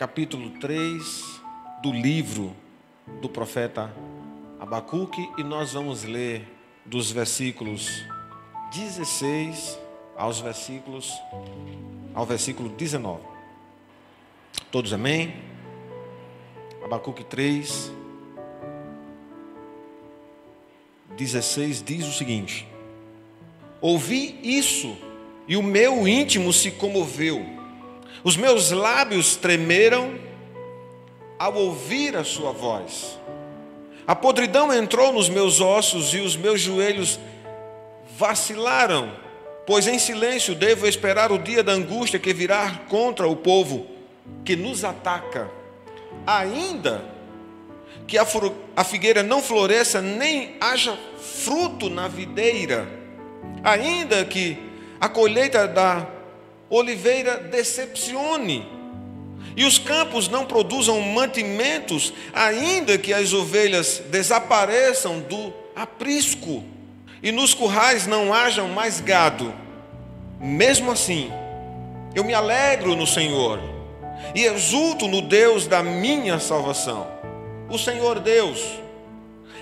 capítulo 3 do livro do profeta Abacuque e nós vamos ler dos versículos 16 aos versículos ao versículo 19. Todos amém? Abacuque 3 16 diz o seguinte: Ouvi isso e o meu íntimo se comoveu. Os meus lábios tremeram ao ouvir a sua voz. A podridão entrou nos meus ossos e os meus joelhos vacilaram, pois em silêncio devo esperar o dia da angústia que virá contra o povo que nos ataca. Ainda que a figueira não floresça, nem haja fruto na videira, ainda que a colheita da oliveira decepcione, e os campos não produzam mantimentos, ainda que as ovelhas desapareçam do aprisco, e nos currais não hajam mais gado, mesmo assim, eu me alegro no Senhor e exulto no Deus da minha salvação. O Senhor Deus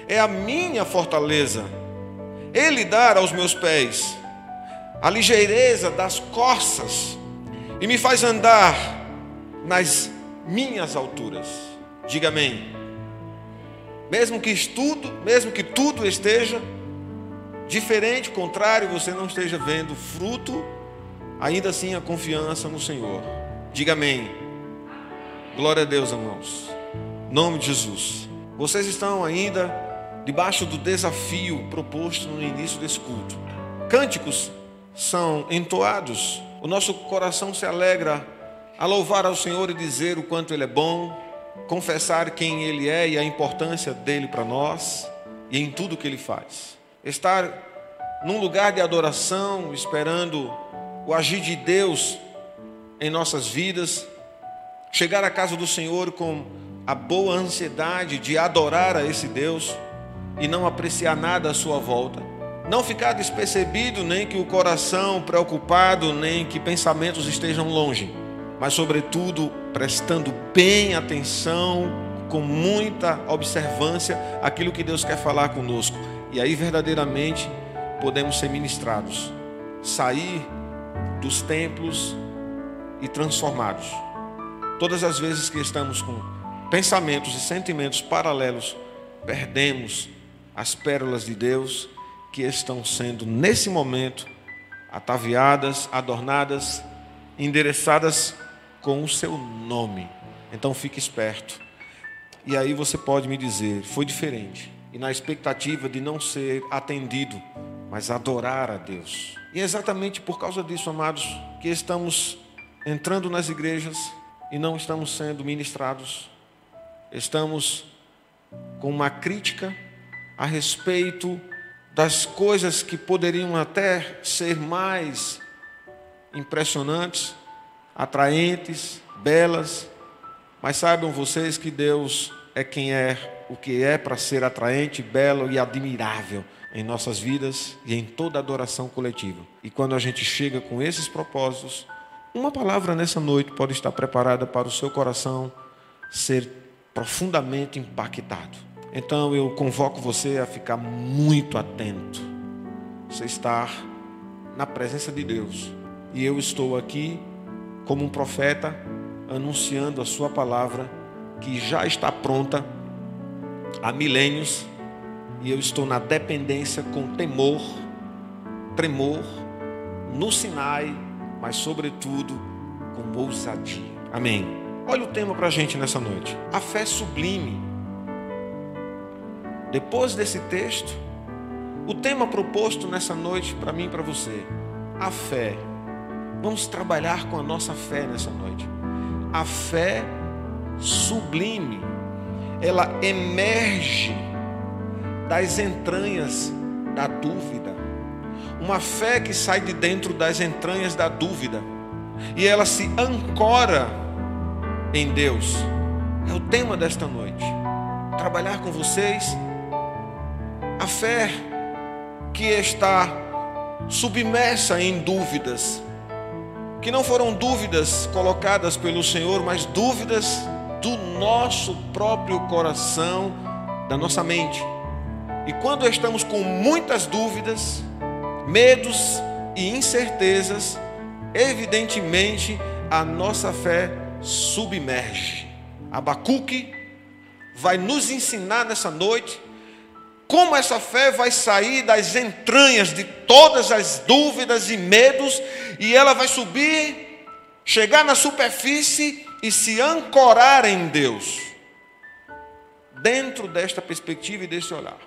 é a minha fortaleza, Ele dá aos meus pés a ligeireza das corças e me faz andar nas minhas alturas. Diga amém. Mesmo que estudo, mesmo que tudo esteja diferente, contrário, você não esteja vendo fruto, ainda assim a confiança no Senhor. Diga amém. Glória a Deus, irmãos. Nome de Jesus. Vocês estão ainda debaixo do desafio proposto no início desse culto. Cânticos são entoados, o nosso coração se alegra a louvar ao Senhor e dizer o quanto Ele é bom, confessar quem Ele é e a importância dele para nós e em tudo que Ele faz. Estar num lugar de adoração, esperando o agir de Deus em nossas vidas, chegar à casa do Senhor com a boa ansiedade de adorar a esse Deus e não apreciar nada à sua volta não ficar despercebido, nem que o coração preocupado, nem que pensamentos estejam longe, mas, sobretudo, prestando bem atenção, com muita observância, aquilo que Deus quer falar conosco. E aí, verdadeiramente, podemos ser ministrados, sair dos templos e transformados. Todas as vezes que estamos com pensamentos e sentimentos paralelos, perdemos as pérolas de Deus que estão sendo, nesse momento, ataviadas, adornadas, endereçadas com o seu nome. Então fique esperto. E aí você pode me dizer, foi diferente. E na expectativa de não ser atendido, mas adorar a Deus. E é exatamente por causa disso, amados, que estamos entrando nas igrejas e não estamos sendo ministrados. Estamos com uma crítica a respeito das coisas que poderiam até ser mais impressionantes, atraentes, belas, mas saibam vocês que Deus é quem é o que é para ser atraente, belo e admirável em nossas vidas e em toda adoração coletiva. E quando a gente chega com esses propósitos, uma palavra nessa noite pode estar preparada para o seu coração ser profundamente impactado. Então eu convoco você a ficar muito atento. Você está na presença de Deus. E eu estou aqui como um profeta anunciando a sua palavra que já está pronta há milênios e eu estou na dependência com temor, tremor, no Sinai, mas sobretudo com ousadia. Amém. Olha o tema para a gente nessa noite: a fé sublime depois desse texto, o tema proposto nessa noite para mim e para você, a fé. Vamos trabalhar com a nossa fé nessa noite. A fé sublime, ela emerge das entranhas da dúvida. Uma fé que sai de dentro das entranhas da dúvida e ela se ancora em Deus. É o tema desta noite. Trabalhar com vocês a fé que está submersa em dúvidas, que não foram dúvidas colocadas pelo Senhor, mas dúvidas do nosso próprio coração, da nossa mente. E quando estamos com muitas dúvidas, medos e incertezas, evidentemente a nossa fé submerge. Abacuque vai nos ensinar nessa noite como essa fé vai sair das entranhas de todas as dúvidas e medos e ela vai subir, chegar na superfície e se ancorar em Deus. Dentro desta perspectiva e desse olhar,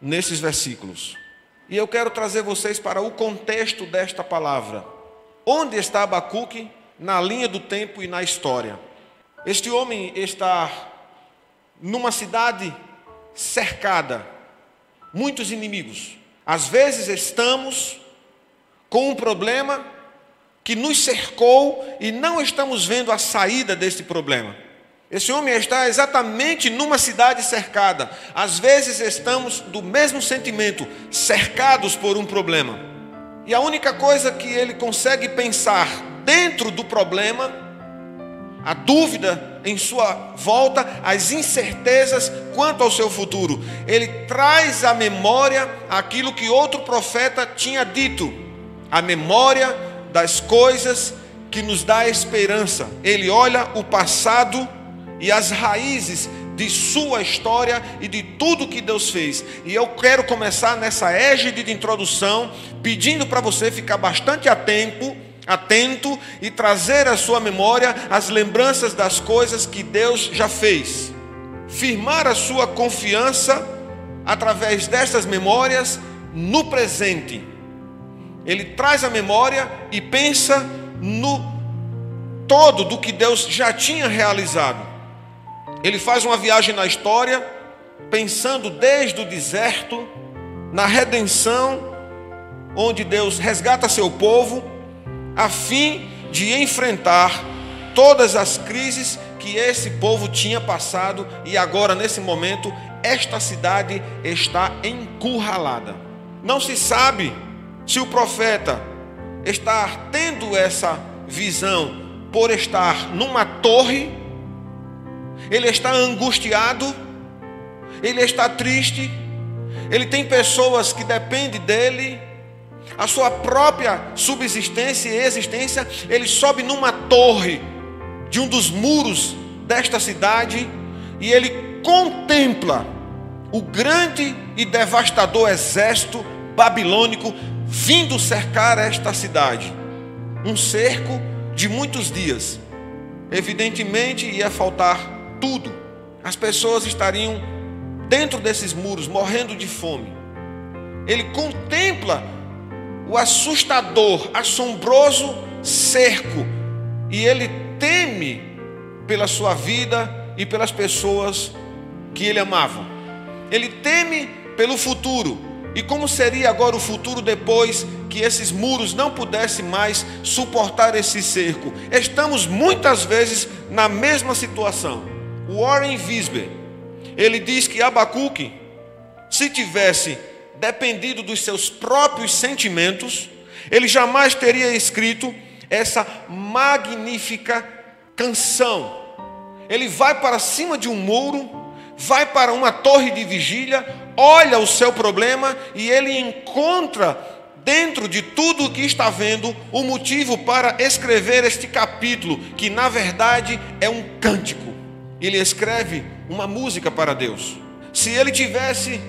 nesses versículos. E eu quero trazer vocês para o contexto desta palavra. Onde está Abacuque na linha do tempo e na história? Este homem está numa cidade cercada, muitos inimigos. Às vezes estamos com um problema que nos cercou e não estamos vendo a saída desse problema. Esse homem está exatamente numa cidade cercada. Às vezes estamos do mesmo sentimento, cercados por um problema. E a única coisa que ele consegue pensar dentro do problema, a dúvida em sua volta, as incertezas quanto ao seu futuro. Ele traz à memória aquilo que outro profeta tinha dito, a memória das coisas que nos dá esperança. Ele olha o passado e as raízes de sua história e de tudo que Deus fez. E eu quero começar nessa égide de introdução, pedindo para você ficar bastante atento, atento e trazer à sua memória as lembranças das coisas que Deus já fez. Firmar a sua confiança através dessas memórias no presente. Ele traz a memória e pensa no todo do que Deus já tinha realizado. Ele faz uma viagem na história, pensando desde o deserto, na redenção, onde Deus resgata seu povo, a fim de enfrentar todas as crises que esse povo tinha passado e agora, nesse momento, esta cidade está encurralada. Não se sabe se o profeta está tendo essa visão por estar numa torre ele está angustiado, ele está triste, ele tem pessoas que dependem dele, a sua própria subsistência e existência, ele sobe numa torre de um dos muros desta cidade e ele contempla o grande e devastador exército babilônico vindo cercar esta cidade. Um cerco de muitos dias. Evidentemente ia faltar tudo. As pessoas estariam dentro desses muros, morrendo de fome. Ele contempla o assustador, assombroso cerco e ele teme pela sua vida e pelas pessoas que ele amava. Ele teme pelo futuro. E como seria agora o futuro depois que esses muros não pudessem mais suportar esse cerco? Estamos muitas vezes na mesma situação. Warren Wisber, ele diz que Abacuque, se tivesse dependido dos seus próprios sentimentos, ele jamais teria escrito essa magnífica canção. Ele vai para cima de um muro, vai para uma torre de vigília, olha o seu problema e ele encontra dentro de tudo o que está vendo o motivo para escrever este capítulo, que na verdade é um cântico ele escreve uma música para Deus. Se ele tivesse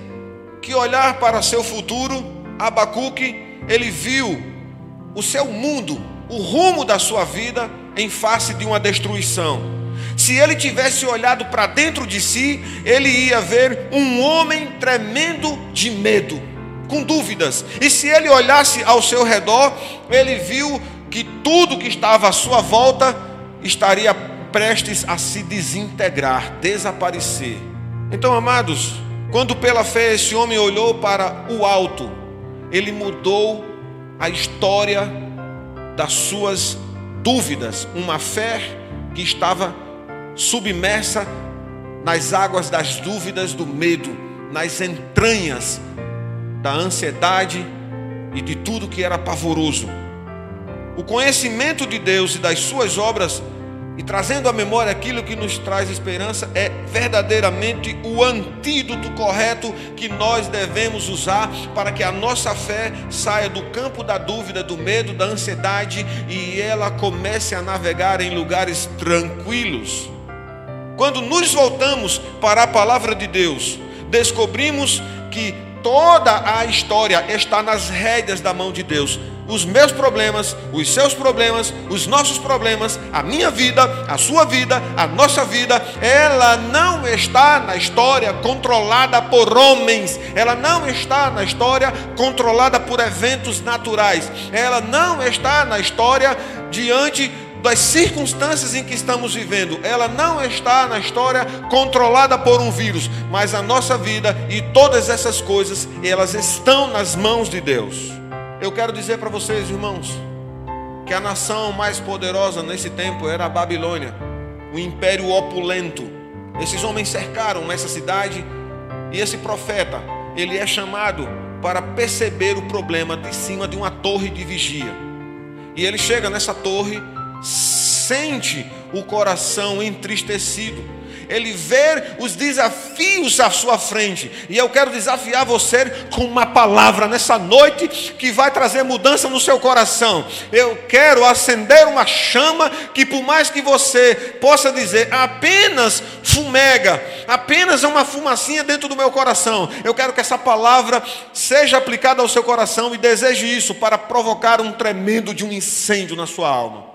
que olhar para seu futuro, Abacuque, ele viu o seu mundo, o rumo da sua vida em face de uma destruição. Se ele tivesse olhado para dentro de si, ele ia ver um homem tremendo de medo, com dúvidas. E se ele olhasse ao seu redor, ele viu que tudo que estava à sua volta estaria prestes a se desintegrar, desaparecer. Então, amados, quando pela fé esse homem olhou para o alto, ele mudou a história das suas dúvidas, uma fé que estava submersa nas águas das dúvidas, do medo, nas entranhas da ansiedade e de tudo que era pavoroso. o conhecimento de Deus e das suas obras e trazendo à memória aquilo que nos traz esperança é verdadeiramente o antídoto correto que nós devemos usar para que a nossa fé saia do campo da dúvida, do medo, da ansiedade e ela comece a navegar em lugares tranquilos. Quando nos voltamos para a palavra de Deus, descobrimos que toda a história está nas rédeas da mão de Deus os meus problemas, os seus problemas, os nossos problemas, a minha vida, a sua vida, a nossa vida, ela não está na história controlada por homens, ela não está na história controlada por eventos naturais, ela não está na história diante das circunstâncias em que estamos vivendo, ela não está na história controlada por um vírus, mas a nossa vida e todas essas coisas, elas estão nas mãos de Deus. Eu quero dizer para vocês, irmãos, que a nação mais poderosa nesse tempo era a Babilônia, o império opulento. Esses homens cercaram essa cidade e esse profeta, ele é chamado para perceber o problema de cima de uma torre de vigia. E ele chega nessa torre, sente o coração entristecido ele vê os desafios à sua frente. E eu quero desafiar você com uma palavra nessa noite que vai trazer mudança no seu coração. Eu quero acender uma chama que, por mais que você possa dizer apenas fumega, apenas uma fumacinha dentro do meu coração, eu quero que essa palavra seja aplicada ao seu coração e deseje isso para provocar um tremendo de um incêndio na sua alma.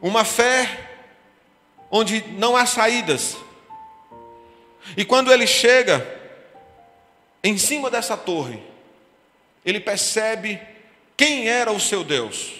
Uma fé onde não há saídas. E quando ele chega em cima dessa torre, ele percebe quem era o seu Deus.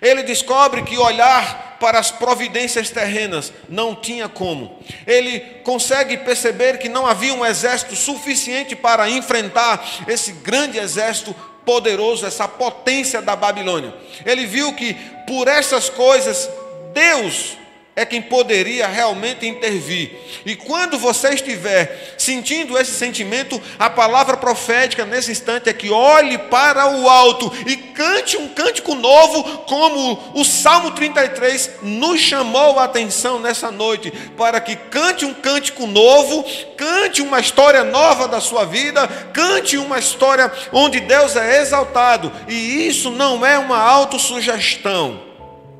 Ele descobre que olhar para as providências terrenas não tinha como. Ele consegue perceber que não havia um exército suficiente para enfrentar esse grande exército poderoso, essa potência da Babilônia. Ele viu que por essas coisas Deus é quem poderia realmente intervir. E quando você estiver sentindo esse sentimento, a palavra profética nesse instante é que olhe para o alto e cante um cântico novo, como o Salmo 33 nos chamou a atenção nessa noite, para que cante um cântico novo, cante uma história nova da sua vida, cante uma história onde Deus é exaltado. E isso não é uma autossugestão.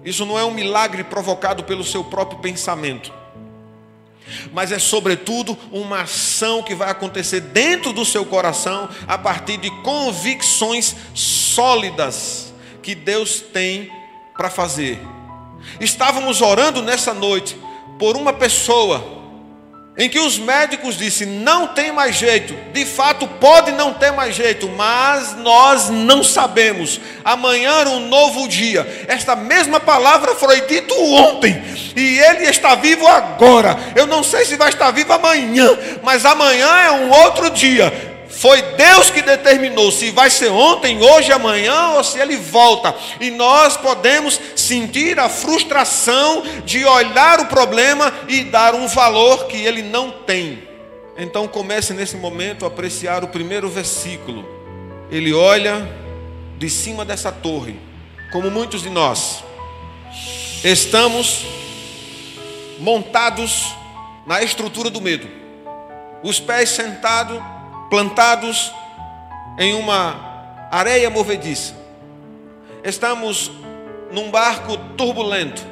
Isso não é um milagre provocado pelo seu próprio pensamento, mas é, sobretudo, uma ação que vai acontecer dentro do seu coração a partir de convicções sólidas que Deus tem para fazer. Estávamos orando nessa noite por uma pessoa em que os médicos disseram: não tem mais jeito, de fato pode não ter mais jeito, mas nós não sabemos. Amanhã era um novo dia. Esta mesma palavra foi dita ontem, e ele está vivo agora. Eu não sei se vai estar vivo amanhã, mas amanhã é um outro dia. Foi Deus que determinou se vai ser ontem, hoje, amanhã ou se ele volta. E nós podemos sentir a frustração de olhar o problema e dar um valor que ele não tem. Então comece nesse momento a apreciar o primeiro versículo. Ele olha de cima dessa torre, como muitos de nós. Estamos montados na estrutura do medo. Os pés sentados plantados em uma areia movediça. Estamos num barco turbulento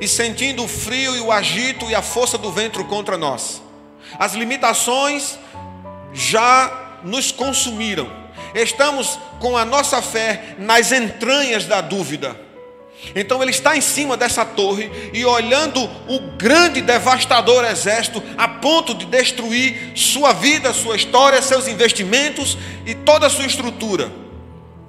e sentindo o frio e o agito e a força do vento contra nós. As limitações já nos consumiram. Estamos com a nossa fé nas entranhas da dúvida. Então ele está em cima dessa torre e olhando o grande devastador exército a ponto de destruir sua vida, sua história, seus investimentos e toda a sua estrutura.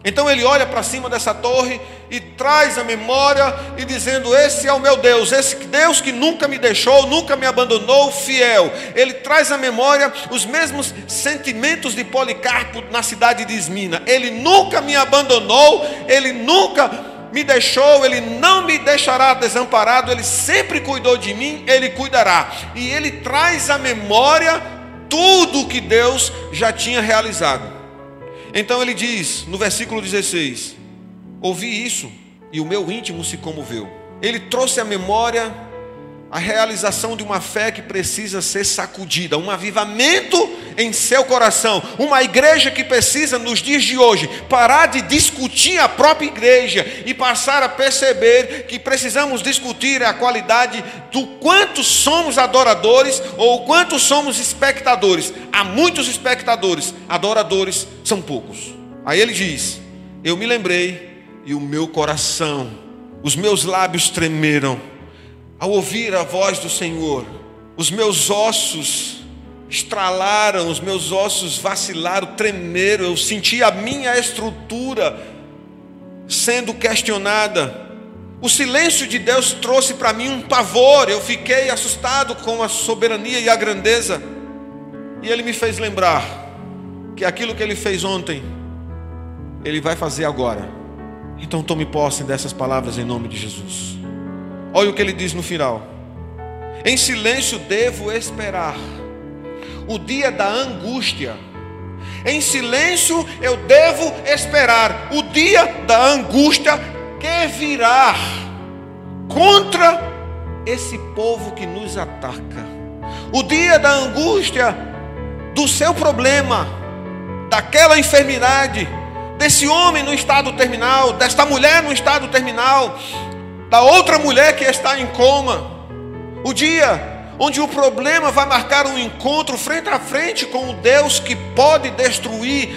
Então ele olha para cima dessa torre e traz a memória e dizendo: Esse é o meu Deus, esse Deus que nunca me deixou, nunca me abandonou, fiel. Ele traz à memória os mesmos sentimentos de Policarpo na cidade de Esmina. Ele nunca me abandonou, ele nunca me deixou, Ele não me deixará desamparado, Ele sempre cuidou de mim, Ele cuidará. E Ele traz à memória tudo o que Deus já tinha realizado. Então ele diz no versículo 16: Ouvi isso e o meu íntimo se comoveu. Ele trouxe à memória a realização de uma fé que precisa ser sacudida, um avivamento em seu coração, uma igreja que precisa, nos dias de hoje, parar de discutir a própria igreja e passar a perceber que precisamos discutir a qualidade do quanto somos adoradores ou quanto somos espectadores. Há muitos espectadores, adoradores são poucos. Aí ele diz: Eu me lembrei e o meu coração, os meus lábios tremeram ao ouvir a voz do Senhor, os meus ossos estralaram, os meus ossos vacilaram, tremeram, eu senti a minha estrutura sendo questionada. O silêncio de Deus trouxe para mim um pavor, eu fiquei assustado com a soberania e a grandeza. E ele me fez lembrar que aquilo que ele fez ontem, ele vai fazer agora. Então tome posse dessas palavras em nome de Jesus. Olha o que ele diz no final: Em silêncio devo esperar o dia da angústia. Em silêncio eu devo esperar o dia da angústia que virá contra esse povo que nos ataca. O dia da angústia do seu problema, daquela enfermidade, desse homem no estado terminal, desta mulher no estado terminal, da outra mulher que está em coma. O dia onde o problema vai marcar um encontro frente a frente com o Deus que pode destruir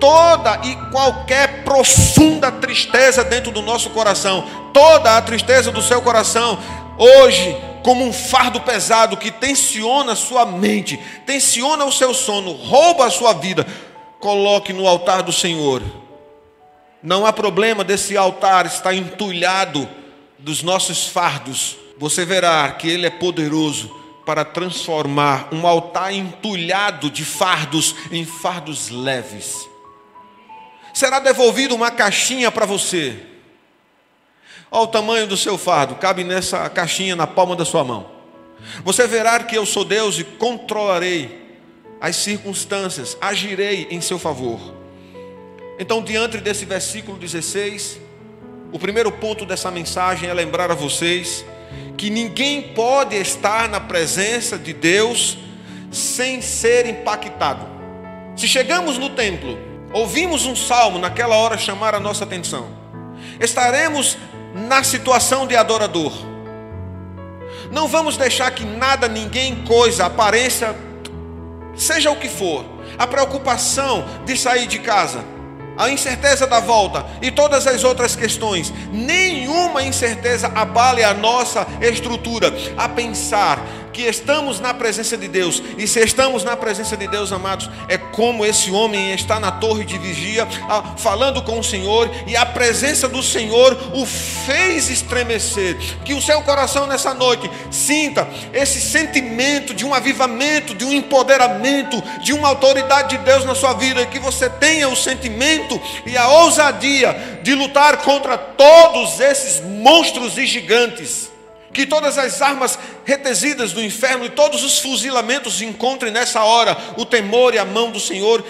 toda e qualquer profunda tristeza dentro do nosso coração, toda a tristeza do seu coração, hoje, como um fardo pesado que tensiona sua mente, tensiona o seu sono, rouba a sua vida, coloque no altar do Senhor. Não há problema desse altar estar entulhado dos nossos fardos, você verá que Ele é poderoso para transformar um altar entulhado de fardos em fardos leves. Será devolvido uma caixinha para você. Olha o tamanho do seu fardo, cabe nessa caixinha na palma da sua mão. Você verá que eu sou Deus e controlarei as circunstâncias, agirei em seu favor. Então, diante desse versículo 16, o primeiro ponto dessa mensagem é lembrar a vocês que ninguém pode estar na presença de Deus sem ser impactado. Se chegamos no templo, ouvimos um salmo naquela hora chamar a nossa atenção, estaremos na situação de adorador. Não vamos deixar que nada, ninguém, coisa, aparência, seja o que for, a preocupação de sair de casa a incerteza da volta e todas as outras questões, nenhuma incerteza abale a nossa estrutura. A pensar que estamos na presença de Deus. E se estamos na presença de Deus, amados, é como esse homem está na torre de vigia, falando com o Senhor, e a presença do Senhor o fez estremecer. Que o seu coração nessa noite sinta esse sentimento de um avivamento, de um empoderamento, de uma autoridade de Deus na sua vida, e que você tenha o sentimento e a ousadia de lutar contra todos esses monstros e gigantes que todas as armas retesidas do inferno e todos os fuzilamentos encontrem nessa hora o temor e a mão do Senhor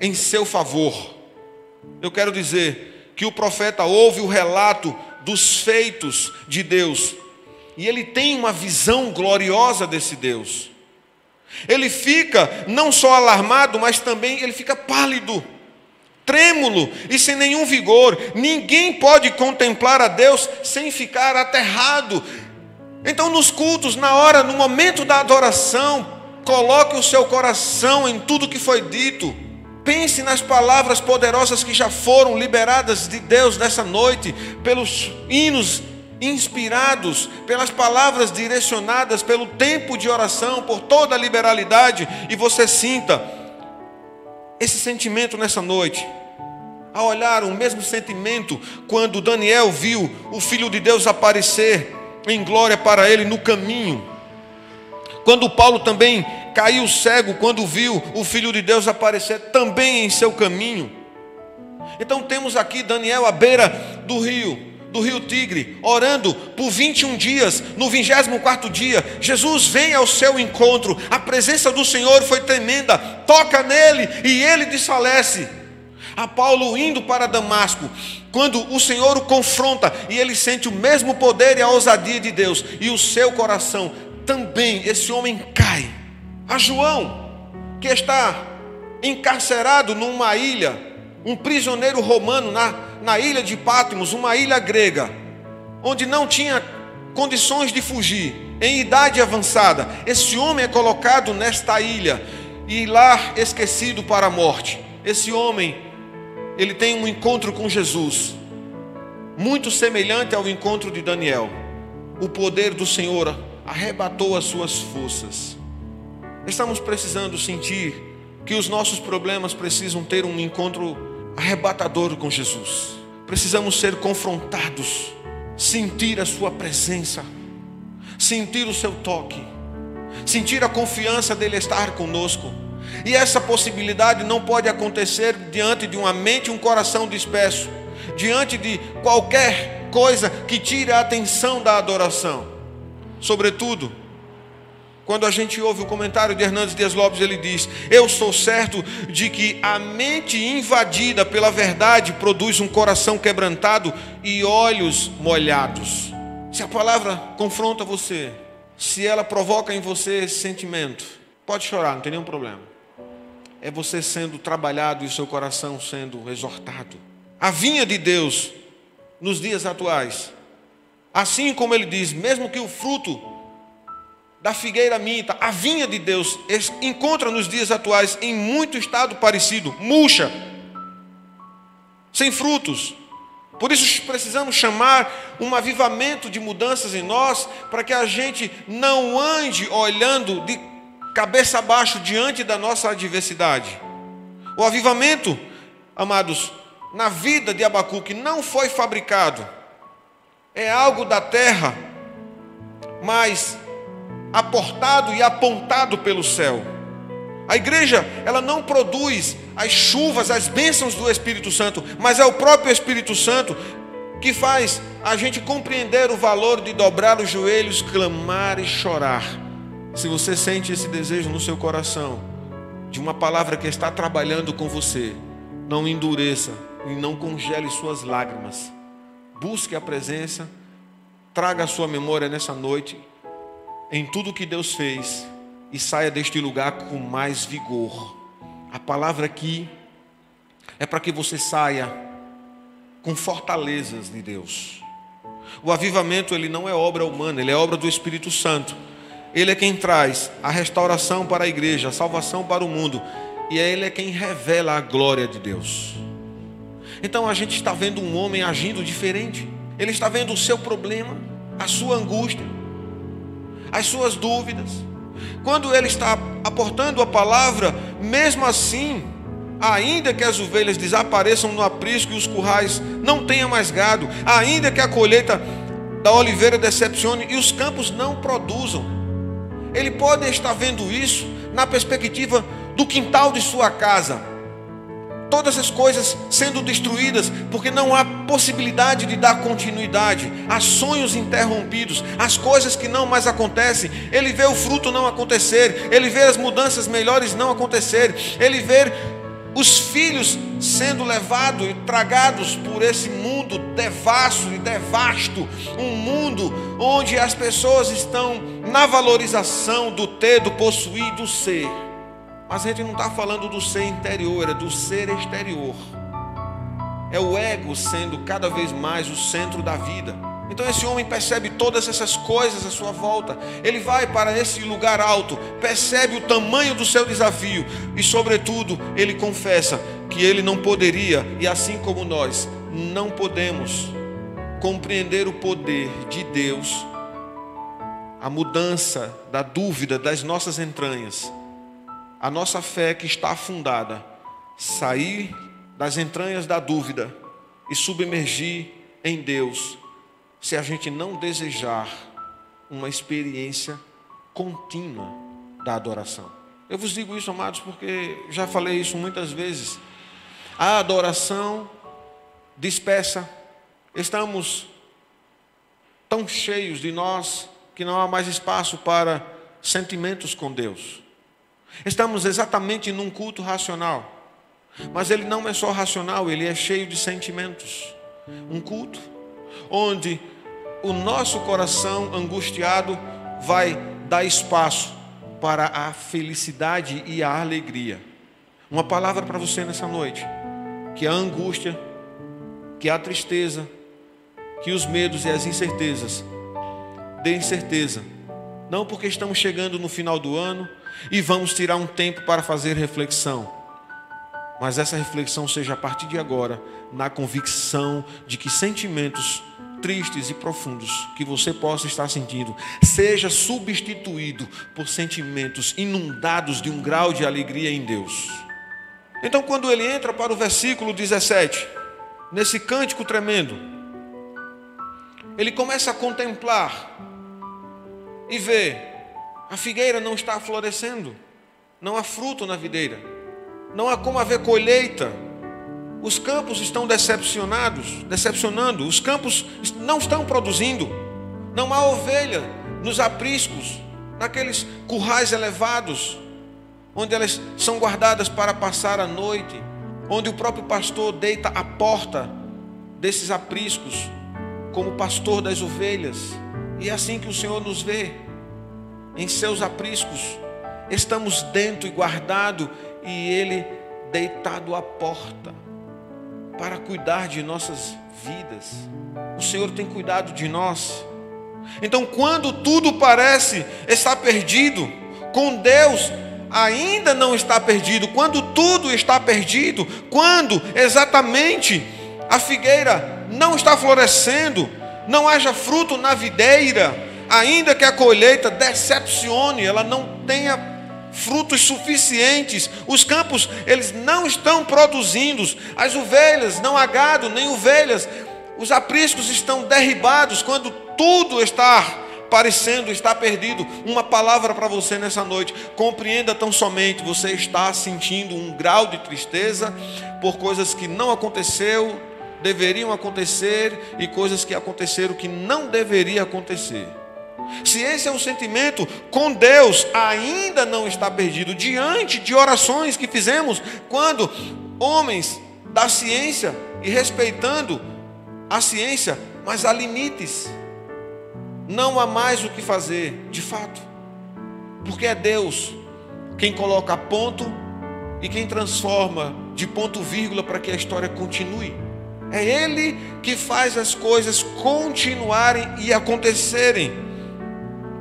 em seu favor. Eu quero dizer que o profeta ouve o relato dos feitos de Deus e ele tem uma visão gloriosa desse Deus. Ele fica não só alarmado, mas também ele fica pálido trêmulo e sem nenhum vigor. Ninguém pode contemplar a Deus sem ficar aterrado. Então, nos cultos, na hora, no momento da adoração, coloque o seu coração em tudo que foi dito. Pense nas palavras poderosas que já foram liberadas de Deus nessa noite, pelos hinos inspirados, pelas palavras direcionadas, pelo tempo de oração, por toda a liberalidade, e você sinta esse sentimento nessa noite. A olhar o mesmo sentimento quando Daniel viu o Filho de Deus aparecer em glória para ele no caminho. Quando Paulo também caiu cego quando viu o Filho de Deus aparecer também em seu caminho. Então temos aqui Daniel à beira do rio, do rio Tigre, orando por 21 dias, no 24 dia, Jesus vem ao seu encontro, a presença do Senhor foi tremenda, toca nele e ele desfalece. A Paulo indo para Damasco, quando o Senhor o confronta e ele sente o mesmo poder e a ousadia de Deus, e o seu coração também, esse homem cai. A João, que está encarcerado numa ilha, um prisioneiro romano na, na ilha de Patmos, uma ilha grega, onde não tinha condições de fugir, em idade avançada. Esse homem é colocado nesta ilha e lá esquecido para a morte. Esse homem, ele tem um encontro com Jesus, muito semelhante ao encontro de Daniel. O poder do Senhor arrebatou as suas forças. Estamos precisando sentir que os nossos problemas precisam ter um encontro arrebatador com Jesus. Precisamos ser confrontados, sentir a Sua presença, sentir o Seu toque, sentir a confiança dele estar conosco. E essa possibilidade não pode acontecer diante de uma mente e um coração disperso, diante de qualquer coisa que tire a atenção da adoração. Sobretudo, quando a gente ouve o comentário de Hernandes Dias Lopes, ele diz: Eu sou certo de que a mente invadida pela verdade produz um coração quebrantado e olhos molhados. Se a palavra confronta você, se ela provoca em você esse sentimento, pode chorar, não tem nenhum problema. É você sendo trabalhado e seu coração sendo exortado. A vinha de Deus nos dias atuais, assim como ele diz, mesmo que o fruto da figueira minta, a vinha de Deus, encontra nos dias atuais em muito estado parecido, murcha, sem frutos. Por isso precisamos chamar um avivamento de mudanças em nós, para que a gente não ande olhando de cabeça abaixo diante da nossa adversidade. O avivamento, amados, na vida de Abacuque não foi fabricado, é algo da terra, mas aportado e apontado pelo céu. A igreja, ela não produz as chuvas, as bênçãos do Espírito Santo, mas é o próprio Espírito Santo que faz a gente compreender o valor de dobrar os joelhos, clamar e chorar. Se você sente esse desejo no seu coração, de uma palavra que está trabalhando com você, não endureça e não congele suas lágrimas. Busque a presença, traga a sua memória nessa noite em tudo que Deus fez e saia deste lugar com mais vigor. A palavra aqui é para que você saia com fortalezas de Deus. O avivamento ele não é obra humana, ele é obra do Espírito Santo. Ele é quem traz a restauração para a igreja, a salvação para o mundo, e é ele é quem revela a glória de Deus. Então a gente está vendo um homem agindo diferente. Ele está vendo o seu problema, a sua angústia, as suas dúvidas. Quando ele está aportando a palavra, mesmo assim, ainda que as ovelhas desapareçam no aprisco e os currais não tenham mais gado, ainda que a colheita da oliveira decepcione e os campos não produzam, ele pode estar vendo isso na perspectiva do quintal de sua casa todas as coisas sendo destruídas, porque não há possibilidade de dar continuidade, há sonhos interrompidos, as coisas que não mais acontecem, ele vê o fruto não acontecer, ele vê as mudanças melhores não acontecer, ele vê os filhos sendo levados e tragados por esse mundo devasso e devasto, um mundo onde as pessoas estão na valorização do ter, do possuir, do ser. Mas a gente não está falando do ser interior, é do ser exterior. É o ego sendo cada vez mais o centro da vida. Então esse homem percebe todas essas coisas à sua volta. Ele vai para esse lugar alto, percebe o tamanho do seu desafio e, sobretudo, ele confessa que ele não poderia, e assim como nós, não podemos compreender o poder de Deus, a mudança da dúvida das nossas entranhas a nossa fé que está afundada, sair das entranhas da dúvida e submergir em Deus, se a gente não desejar uma experiência contínua da adoração. Eu vos digo isso, amados, porque já falei isso muitas vezes. A adoração dispersa, estamos tão cheios de nós que não há mais espaço para sentimentos com Deus. Estamos exatamente num culto racional. Mas ele não é só racional, ele é cheio de sentimentos. Um culto onde o nosso coração angustiado vai dar espaço para a felicidade e a alegria. Uma palavra para você nessa noite: que a angústia, que a tristeza, que os medos e as incertezas deem certeza, não porque estamos chegando no final do ano e vamos tirar um tempo para fazer reflexão, mas essa reflexão seja a partir de agora, na convicção de que sentimentos tristes e profundos que você possa estar sentindo, seja substituído por sentimentos inundados de um grau de alegria em Deus. Então, quando ele entra para o versículo 17, nesse cântico tremendo, ele começa a contemplar e ver a figueira não está florescendo, não há fruto na videira, não há como haver colheita. Os campos estão decepcionados, decepcionando, os campos não estão produzindo, não há ovelha nos apriscos, naqueles currais elevados, onde elas são guardadas para passar a noite, onde o próprio pastor deita a porta desses apriscos, como pastor das ovelhas, e é assim que o Senhor nos vê, em seus apriscos, estamos dentro e guardado, e Ele deitado à porta, para cuidar de nossas vidas. O Senhor tem cuidado de nós. Então, quando tudo parece estar perdido, com Deus ainda não está perdido, quando tudo está perdido, quando exatamente a figueira não está florescendo, não haja fruto na videira, ainda que a colheita decepcione, ela não tenha frutos suficientes, os campos eles não estão produzindo, as ovelhas não há gado nem ovelhas, os apriscos estão derribados quando tudo está parecendo estar perdido. Uma palavra para você nessa noite. Compreenda tão somente, você está sentindo um grau de tristeza por coisas que não aconteceu, deveriam acontecer e coisas que aconteceram que não deveria acontecer. Se esse é um sentimento com Deus, ainda não está perdido diante de orações que fizemos quando homens da ciência e respeitando a ciência, mas há limites. Não há mais o que fazer, de fato. Porque é Deus quem coloca ponto e quem transforma de ponto vírgula para que a história continue. É Ele que faz as coisas continuarem e acontecerem.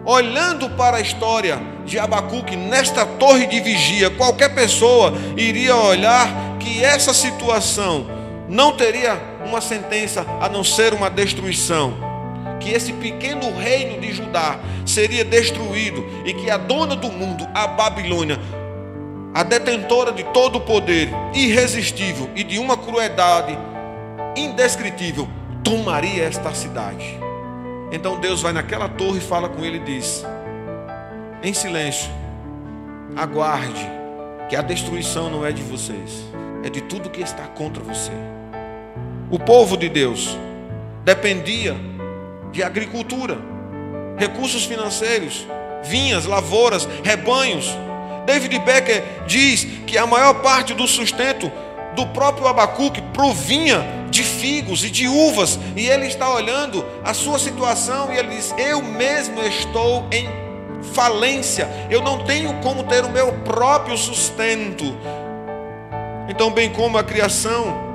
Olhando para a história de Abacuque nesta torre de vigia, qualquer pessoa iria olhar que essa situação não teria uma sentença a não ser uma destruição que esse pequeno reino de Judá seria destruído e que a dona do mundo, a Babilônia, a detentora de todo o poder irresistível e de uma crueldade indescritível, tomaria esta cidade. Então Deus vai naquela torre e fala com ele e diz: em silêncio, aguarde, que a destruição não é de vocês, é de tudo que está contra você. O povo de Deus dependia de agricultura, recursos financeiros, vinhas, lavouras, rebanhos. David Becker diz que a maior parte do sustento do próprio Abacuque provinha de figos e de uvas, e ele está olhando a sua situação e ele diz: Eu mesmo estou em falência, eu não tenho como ter o meu próprio sustento. Então, bem como a criação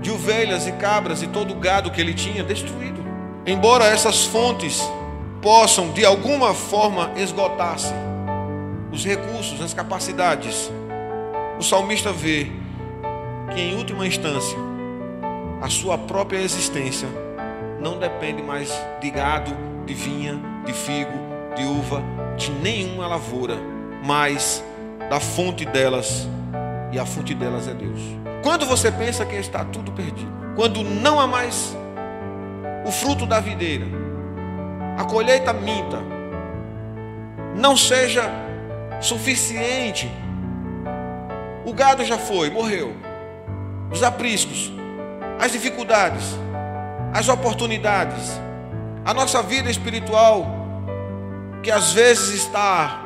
de ovelhas e cabras e todo o gado que ele tinha destruído. Embora essas fontes possam de alguma forma esgotar-se, os recursos, as capacidades, o salmista vê que em última instância a sua própria existência não depende mais de gado, de vinha, de figo, de uva, de nenhuma lavoura, mas da fonte delas, e a fonte delas é Deus. Quando você pensa que está tudo perdido, quando não há mais o fruto da videira, a colheita minta, não seja suficiente. O gado já foi, morreu. Os apriscos, as dificuldades, as oportunidades, a nossa vida espiritual, que às vezes está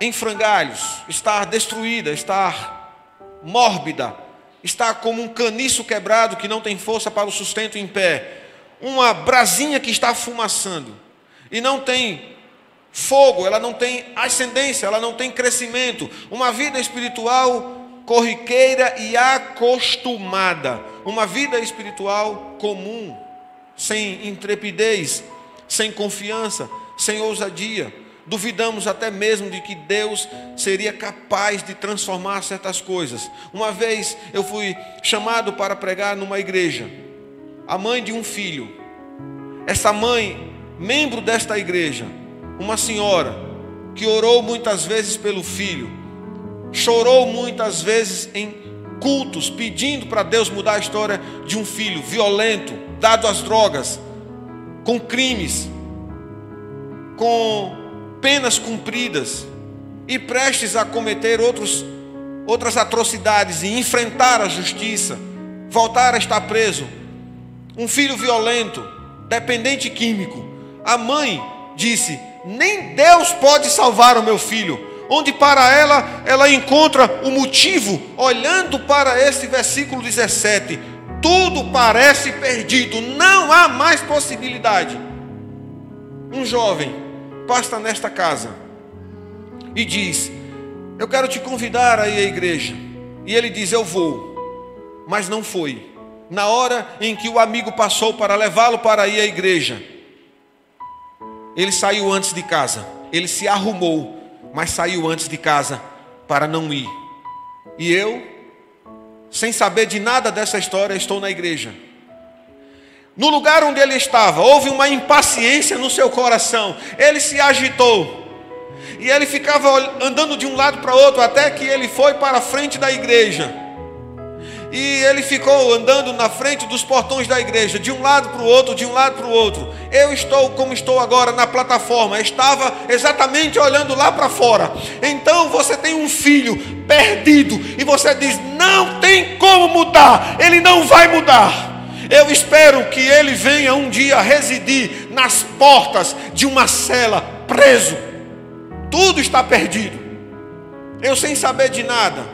em frangalhos, está destruída, está mórbida, está como um caniço quebrado que não tem força para o sustento em pé, uma brasinha que está fumaçando e não tem fogo, ela não tem ascendência, ela não tem crescimento, uma vida espiritual corriqueira e acostumada, uma vida espiritual comum, sem intrepidez, sem confiança, sem ousadia. Duvidamos até mesmo de que Deus seria capaz de transformar certas coisas. Uma vez eu fui chamado para pregar numa igreja, a mãe de um filho. Essa mãe, membro desta igreja, uma senhora que orou muitas vezes pelo filho, chorou muitas vezes em cultos, pedindo para Deus mudar a história de um filho violento, dado às drogas, com crimes, com penas cumpridas e prestes a cometer outros, outras atrocidades e enfrentar a justiça, voltar a estar preso. Um filho violento, dependente químico. A mãe disse: Nem Deus pode salvar o meu filho. Onde para ela, ela encontra o motivo, olhando para esse versículo 17: tudo parece perdido, não há mais possibilidade. Um jovem passa nesta casa e diz: Eu quero te convidar a ir à igreja. E ele diz: Eu vou, mas não foi. Na hora em que o amigo passou para levá-lo para ir à igreja, ele saiu antes de casa, ele se arrumou, mas saiu antes de casa para não ir. E eu, sem saber de nada dessa história, estou na igreja. No lugar onde ele estava, houve uma impaciência no seu coração. Ele se agitou. E ele ficava andando de um lado para outro até que ele foi para a frente da igreja. E ele ficou andando na frente dos portões da igreja, de um lado para o outro, de um lado para o outro. Eu estou como estou agora na plataforma, estava exatamente olhando lá para fora. Então você tem um filho perdido e você diz: não tem como mudar, ele não vai mudar. Eu espero que ele venha um dia residir nas portas de uma cela, preso. Tudo está perdido. Eu sem saber de nada,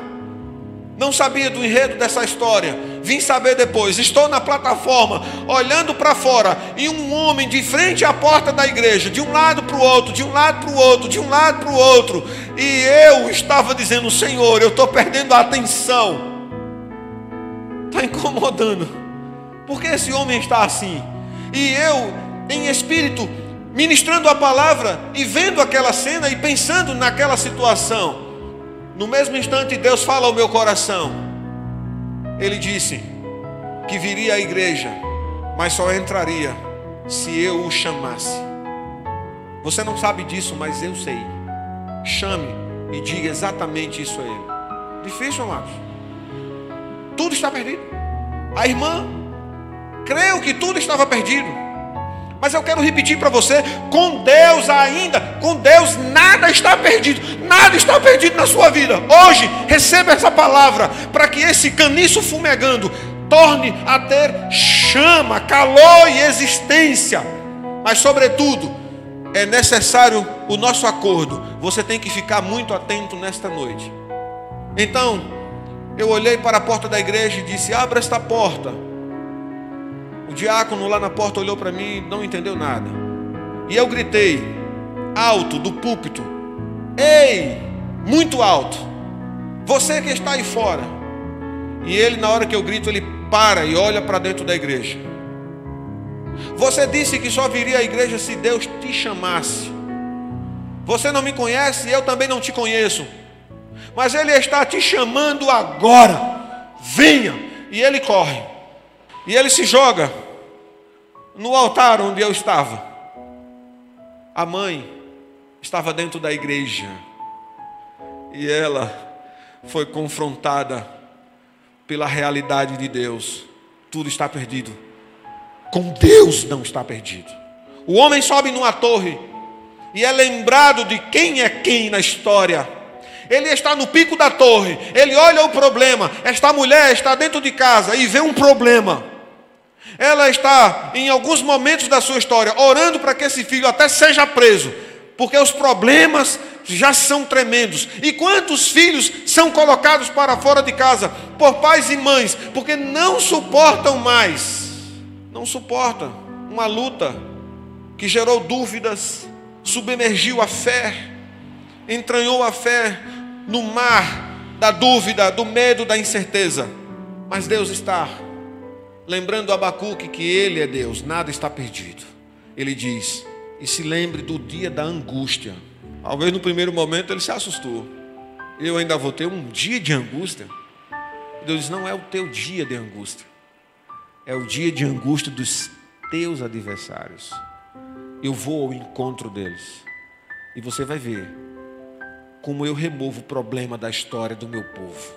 não sabia do enredo dessa história. Vim saber depois. Estou na plataforma, olhando para fora, e um homem de frente à porta da igreja, de um lado para o outro, de um lado para o outro, de um lado para o outro. E eu estava dizendo: Senhor, eu estou perdendo a atenção. Está incomodando porque esse homem está assim? E eu, em espírito, ministrando a palavra e vendo aquela cena e pensando naquela situação, no mesmo instante Deus fala ao meu coração. Ele disse que viria à igreja, mas só entraria se eu o chamasse. Você não sabe disso, mas eu sei. Chame e diga exatamente isso a ele. Difícil, amados. Tudo está perdido. A irmã creu que tudo estava perdido. Mas eu quero repetir para você: com Deus ainda, com Deus nada está perdido, nada está perdido na sua vida. Hoje, receba essa palavra para que esse caniço fumegando torne a ter chama, calor e existência. Mas, sobretudo, é necessário o nosso acordo. Você tem que ficar muito atento nesta noite. Então, eu olhei para a porta da igreja e disse: Abra esta porta o diácono lá na porta olhou para mim e não entendeu nada. E eu gritei, alto, do púlpito: Ei, muito alto, você que está aí fora. E ele, na hora que eu grito, ele para e olha para dentro da igreja. Você disse que só viria à igreja se Deus te chamasse. Você não me conhece, eu também não te conheço. Mas Ele está te chamando agora. Venha. E ele corre. E ele se joga no altar onde eu estava. A mãe estava dentro da igreja. E ela foi confrontada pela realidade de Deus. Tudo está perdido. Com Deus não está perdido. O homem sobe numa torre e é lembrado de quem é quem na história. Ele está no pico da torre, ele olha o problema. Esta mulher está dentro de casa e vê um problema. Ela está, em alguns momentos da sua história, orando para que esse filho até seja preso, porque os problemas já são tremendos. E quantos filhos são colocados para fora de casa por pais e mães, porque não suportam mais, não suportam uma luta que gerou dúvidas, submergiu a fé, entranhou a fé no mar da dúvida, do medo, da incerteza. Mas Deus está lembrando Abacuque que ele é Deus, nada está perdido. Ele diz: e se lembre do dia da angústia. Talvez no primeiro momento ele se assustou. Eu ainda vou ter um dia de angústia. Deus diz: não é o teu dia de angústia, é o dia de angústia dos teus adversários. Eu vou ao encontro deles, e você vai ver como eu removo o problema da história do meu povo.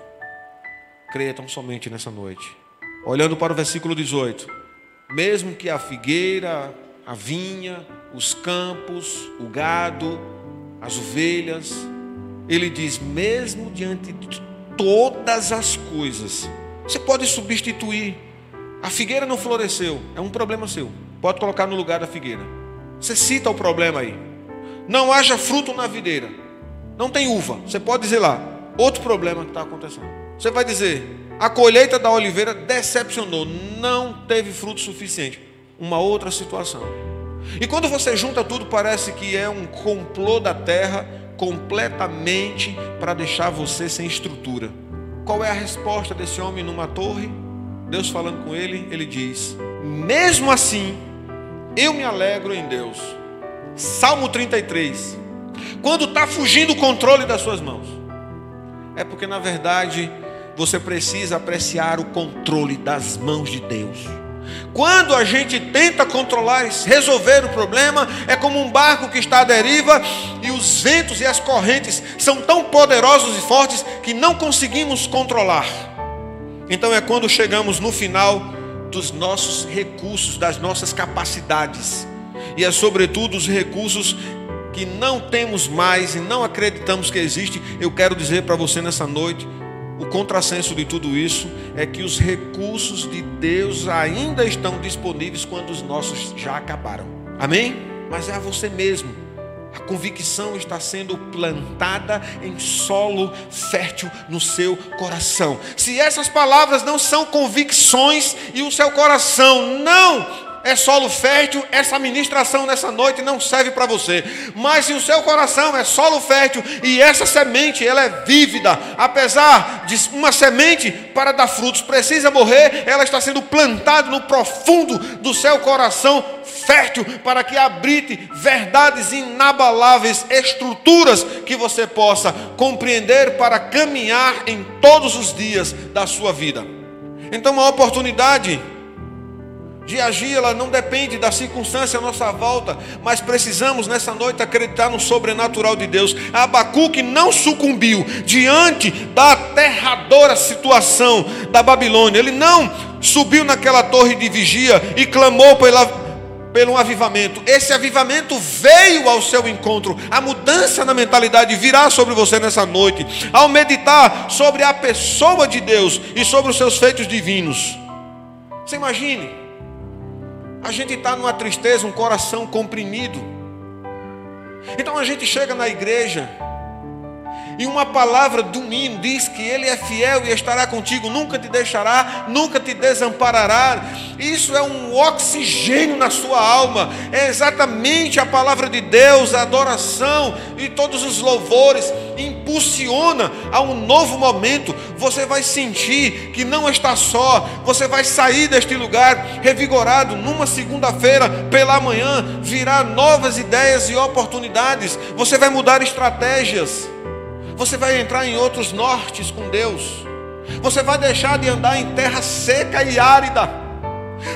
Creia tão somente nessa noite. Olhando para o versículo 18: mesmo que a figueira, a vinha, os campos, o gado, as ovelhas. Ele diz: mesmo diante de todas as coisas, você pode substituir. A figueira não floresceu, é um problema seu. Pode colocar no lugar da figueira. Você cita o problema aí. Não haja fruto na videira. Não tem uva. Você pode dizer lá. Outro problema que está acontecendo. Você vai dizer: a colheita da oliveira decepcionou. Não teve fruto suficiente. Uma outra situação. E quando você junta tudo, parece que é um complô da terra completamente para deixar você sem estrutura. Qual é a resposta desse homem numa torre? Deus falando com ele, ele diz: Mesmo assim, eu me alegro em Deus. Salmo 33. Quando está fugindo o controle das suas mãos, é porque na verdade você precisa apreciar o controle das mãos de Deus. Quando a gente tenta controlar, resolver o problema, é como um barco que está à deriva e os ventos e as correntes são tão poderosos e fortes que não conseguimos controlar. Então é quando chegamos no final dos nossos recursos, das nossas capacidades, e é sobretudo os recursos que não temos mais e não acreditamos que existe. Eu quero dizer para você nessa noite o contrassenso de tudo isso é que os recursos de Deus ainda estão disponíveis quando os nossos já acabaram. Amém? Mas é a você mesmo. A convicção está sendo plantada em solo fértil no seu coração. Se essas palavras não são convicções e o seu coração não é solo fértil, essa ministração nessa noite não serve para você. Mas se o seu coração é solo fértil e essa semente ela é vívida, apesar de uma semente para dar frutos precisa morrer, ela está sendo plantada no profundo do seu coração fértil para que abrite verdades inabaláveis, estruturas que você possa compreender para caminhar em todos os dias da sua vida. Então, uma oportunidade de agir, ela não depende da circunstância à nossa volta, mas precisamos nessa noite acreditar no sobrenatural de Deus. Abacuque não sucumbiu diante da aterradora situação da Babilônia, ele não subiu naquela torre de vigia e clamou pela, pelo avivamento. Esse avivamento veio ao seu encontro. A mudança na mentalidade virá sobre você nessa noite, ao meditar sobre a pessoa de Deus e sobre os seus feitos divinos. Você imagine a gente está numa tristeza, um coração comprimido. Então a gente chega na igreja e uma palavra do hino diz que Ele é fiel e estará contigo, nunca te deixará, nunca te desamparará. Isso é um oxigênio na sua alma, é exatamente a palavra de Deus, a adoração e todos os louvores impulsiona a um novo momento. Você vai sentir que não está só, você vai sair deste lugar revigorado. Numa segunda-feira pela manhã virá novas ideias e oportunidades, você vai mudar estratégias. Você vai entrar em outros nortes com Deus. Você vai deixar de andar em terra seca e árida.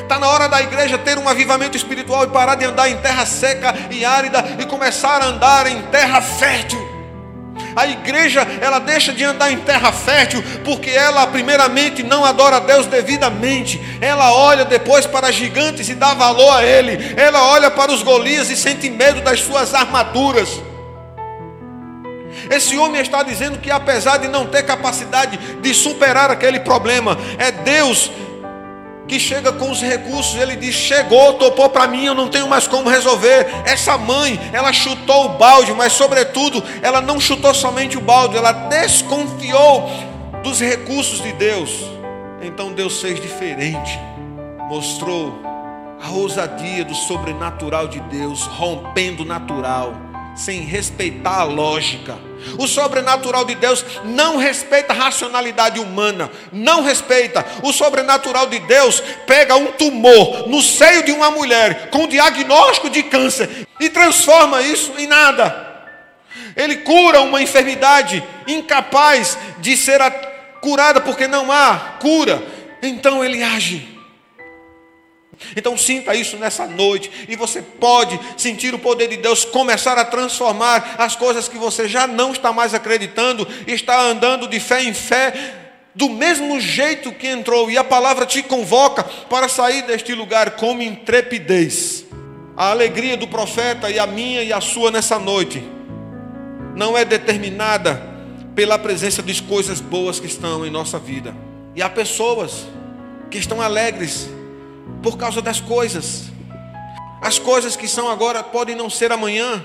Está na hora da igreja ter um avivamento espiritual e parar de andar em terra seca e árida e começar a andar em terra fértil. A igreja, ela deixa de andar em terra fértil porque ela primeiramente não adora a Deus devidamente. Ela olha depois para gigantes e dá valor a ele. Ela olha para os Golias e sente medo das suas armaduras. Esse homem está dizendo que, apesar de não ter capacidade de superar aquele problema, é Deus que chega com os recursos, ele diz: chegou, topou para mim, eu não tenho mais como resolver. Essa mãe, ela chutou o balde, mas sobretudo, ela não chutou somente o balde, ela desconfiou dos recursos de Deus. Então Deus fez diferente, mostrou a ousadia do sobrenatural de Deus, rompendo o natural, sem respeitar a lógica o sobrenatural de Deus não respeita a racionalidade humana, não respeita. O sobrenatural de Deus pega um tumor no seio de uma mulher com diagnóstico de câncer e transforma isso em nada. Ele cura uma enfermidade incapaz de ser curada porque não há cura. Então ele age. Então sinta isso nessa noite e você pode sentir o poder de Deus começar a transformar as coisas que você já não está mais acreditando, está andando de fé em fé do mesmo jeito que entrou e a palavra te convoca para sair deste lugar com intrepidez. A alegria do profeta e a minha e a sua nessa noite não é determinada pela presença de coisas boas que estão em nossa vida. E há pessoas que estão alegres por causa das coisas. As coisas que são agora podem não ser amanhã.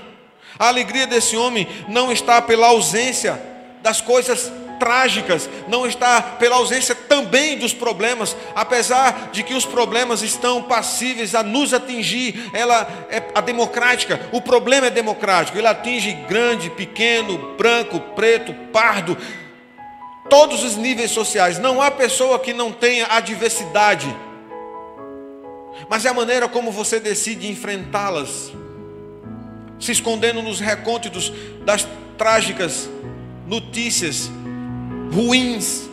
A alegria desse homem não está pela ausência das coisas trágicas, não está pela ausência também dos problemas, apesar de que os problemas estão passíveis a nos atingir, ela é a democrática, o problema é democrático, ele atinge grande, pequeno, branco, preto, pardo, todos os níveis sociais. Não há pessoa que não tenha adversidade mas é a maneira como você decide enfrentá-las, se escondendo nos recônditos das trágicas notícias ruins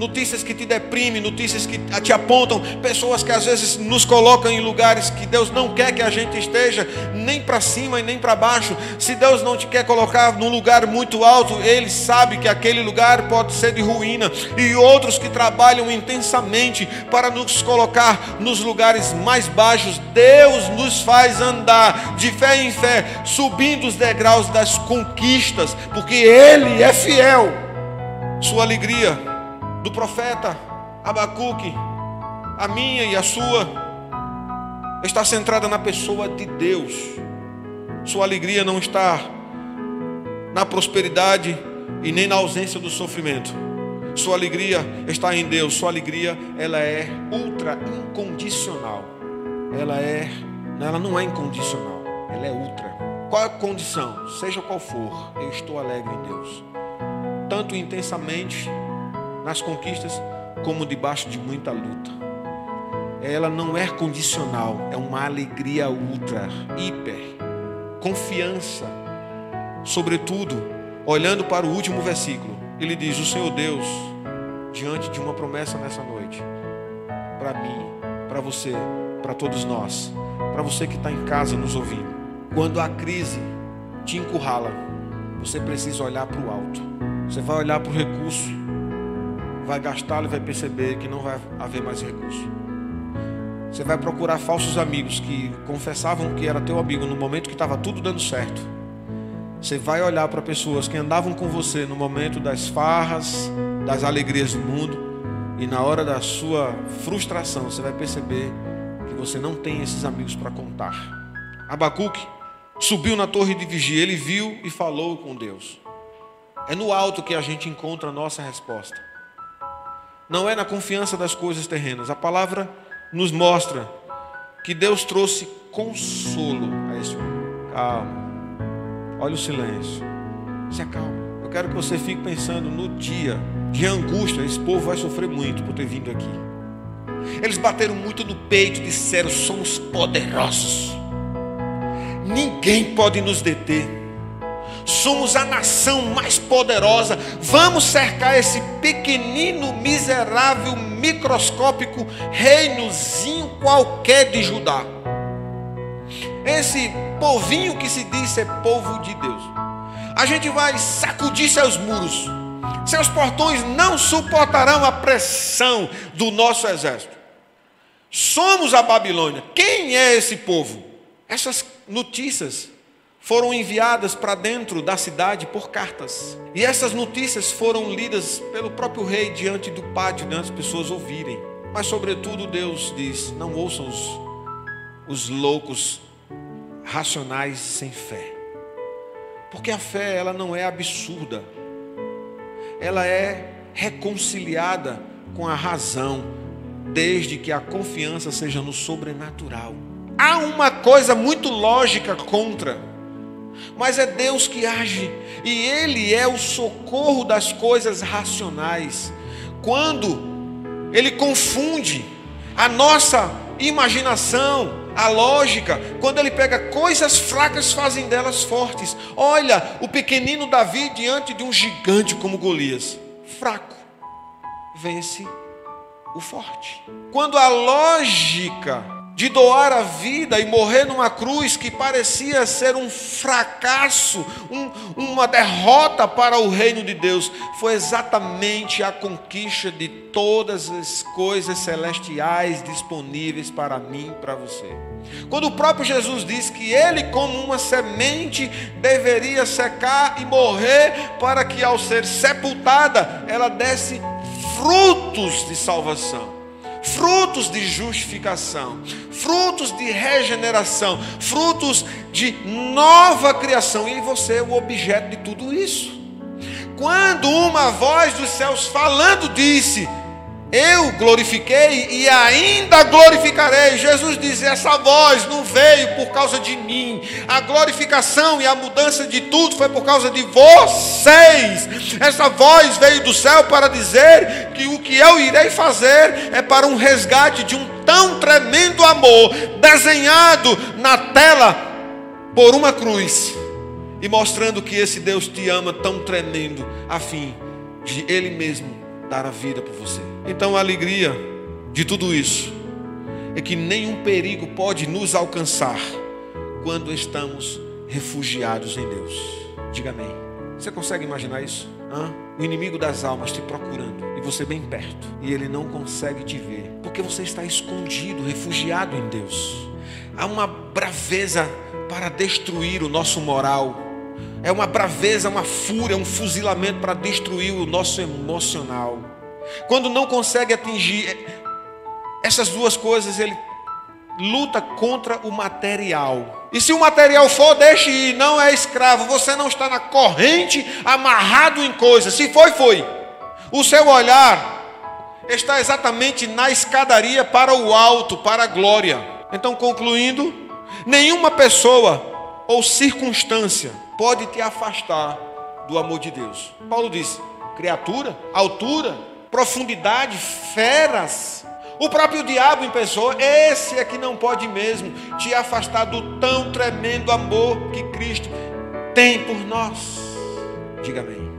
notícias que te deprimem, notícias que te apontam, pessoas que às vezes nos colocam em lugares que Deus não quer que a gente esteja, nem para cima e nem para baixo. Se Deus não te quer colocar num lugar muito alto, Ele sabe que aquele lugar pode ser de ruína, e outros que trabalham intensamente para nos colocar nos lugares mais baixos, Deus nos faz andar de fé em fé, subindo os degraus das conquistas, porque Ele é fiel. Sua alegria do profeta Abacuque, a minha e a sua, está centrada na pessoa de Deus. Sua alegria não está na prosperidade e nem na ausência do sofrimento. Sua alegria está em Deus. Sua alegria, ela é ultra incondicional. Ela é, ela não é incondicional. Ela é ultra. Qual a condição? Seja qual for, eu estou alegre em Deus. Tanto intensamente nas conquistas, como debaixo de muita luta. Ela não é condicional, é uma alegria ultra, hiper, confiança. Sobretudo, olhando para o último versículo, ele diz: O Senhor Deus, diante de uma promessa nessa noite, para mim, para você, para todos nós, para você que está em casa nos ouvindo, quando a crise te encurrala, você precisa olhar para o alto, você vai olhar para o recurso vai gastá-lo e vai perceber que não vai haver mais recurso. Você vai procurar falsos amigos que confessavam que era teu amigo no momento que estava tudo dando certo. Você vai olhar para pessoas que andavam com você no momento das farras, das alegrias do mundo, e na hora da sua frustração, você vai perceber que você não tem esses amigos para contar. Abacuque subiu na torre de vigia, ele viu e falou com Deus. É no alto que a gente encontra a nossa resposta não é na confiança das coisas terrenas. A palavra nos mostra que Deus trouxe consolo a esse homem. Calma. Olha o silêncio. Se acalma. Eu quero que você fique pensando no dia de angústia. Esse povo vai sofrer muito por ter vindo aqui. Eles bateram muito no peito e disseram: somos poderosos. Ninguém pode nos deter somos a nação mais poderosa. Vamos cercar esse pequenino, miserável, microscópico reinozinho qualquer de Judá. Esse povinho que se diz ser povo de Deus. A gente vai sacudir seus muros. Seus portões não suportarão a pressão do nosso exército. Somos a Babilônia. Quem é esse povo? Essas notícias foram enviadas para dentro da cidade por cartas. E essas notícias foram lidas pelo próprio rei diante do pátio, né, as pessoas ouvirem. Mas, sobretudo, Deus diz: não ouçam os, os loucos racionais sem fé. Porque a fé, ela não é absurda, ela é reconciliada com a razão, desde que a confiança seja no sobrenatural. Há uma coisa muito lógica contra, mas é Deus que age, e Ele é o socorro das coisas racionais. Quando Ele confunde a nossa imaginação, a lógica, quando ele pega coisas fracas, fazem delas fortes. Olha, o pequenino Davi diante de um gigante como Golias, fraco, vence o forte. Quando a lógica de doar a vida e morrer numa cruz que parecia ser um fracasso, um, uma derrota para o reino de Deus, foi exatamente a conquista de todas as coisas celestiais disponíveis para mim e para você. Quando o próprio Jesus diz que ele, como uma semente, deveria secar e morrer, para que ao ser sepultada, ela desse frutos de salvação frutos de justificação, frutos de regeneração, frutos de nova criação, e você é o objeto de tudo isso. Quando uma voz dos céus falando disse: eu glorifiquei e ainda glorificarei. Jesus diz: essa voz não veio por causa de mim. A glorificação e a mudança de tudo foi por causa de vocês. Essa voz veio do céu para dizer que o que eu irei fazer é para um resgate de um tão tremendo amor desenhado na tela por uma cruz e mostrando que esse Deus te ama tão tremendo a fim de Ele mesmo dar a vida por você. Então a alegria de tudo isso é que nenhum perigo pode nos alcançar quando estamos refugiados em Deus. Diga amém. Você consegue imaginar isso? Hã? O inimigo das almas te procurando e você bem perto e ele não consegue te ver porque você está escondido, refugiado em Deus. Há uma braveza para destruir o nosso moral, é uma braveza, uma fúria, um fuzilamento para destruir o nosso emocional. Quando não consegue atingir essas duas coisas, ele luta contra o material. E se o material for, deixe ir, não é escravo, você não está na corrente, amarrado em coisas. Se foi, foi. O seu olhar está exatamente na escadaria para o alto, para a glória. Então, concluindo, nenhuma pessoa ou circunstância pode te afastar do amor de Deus. Paulo disse: criatura, altura, profundidade, feras. O próprio diabo em pessoa, esse é que não pode mesmo te afastar do tão tremendo amor que Cristo tem por nós. Diga amém.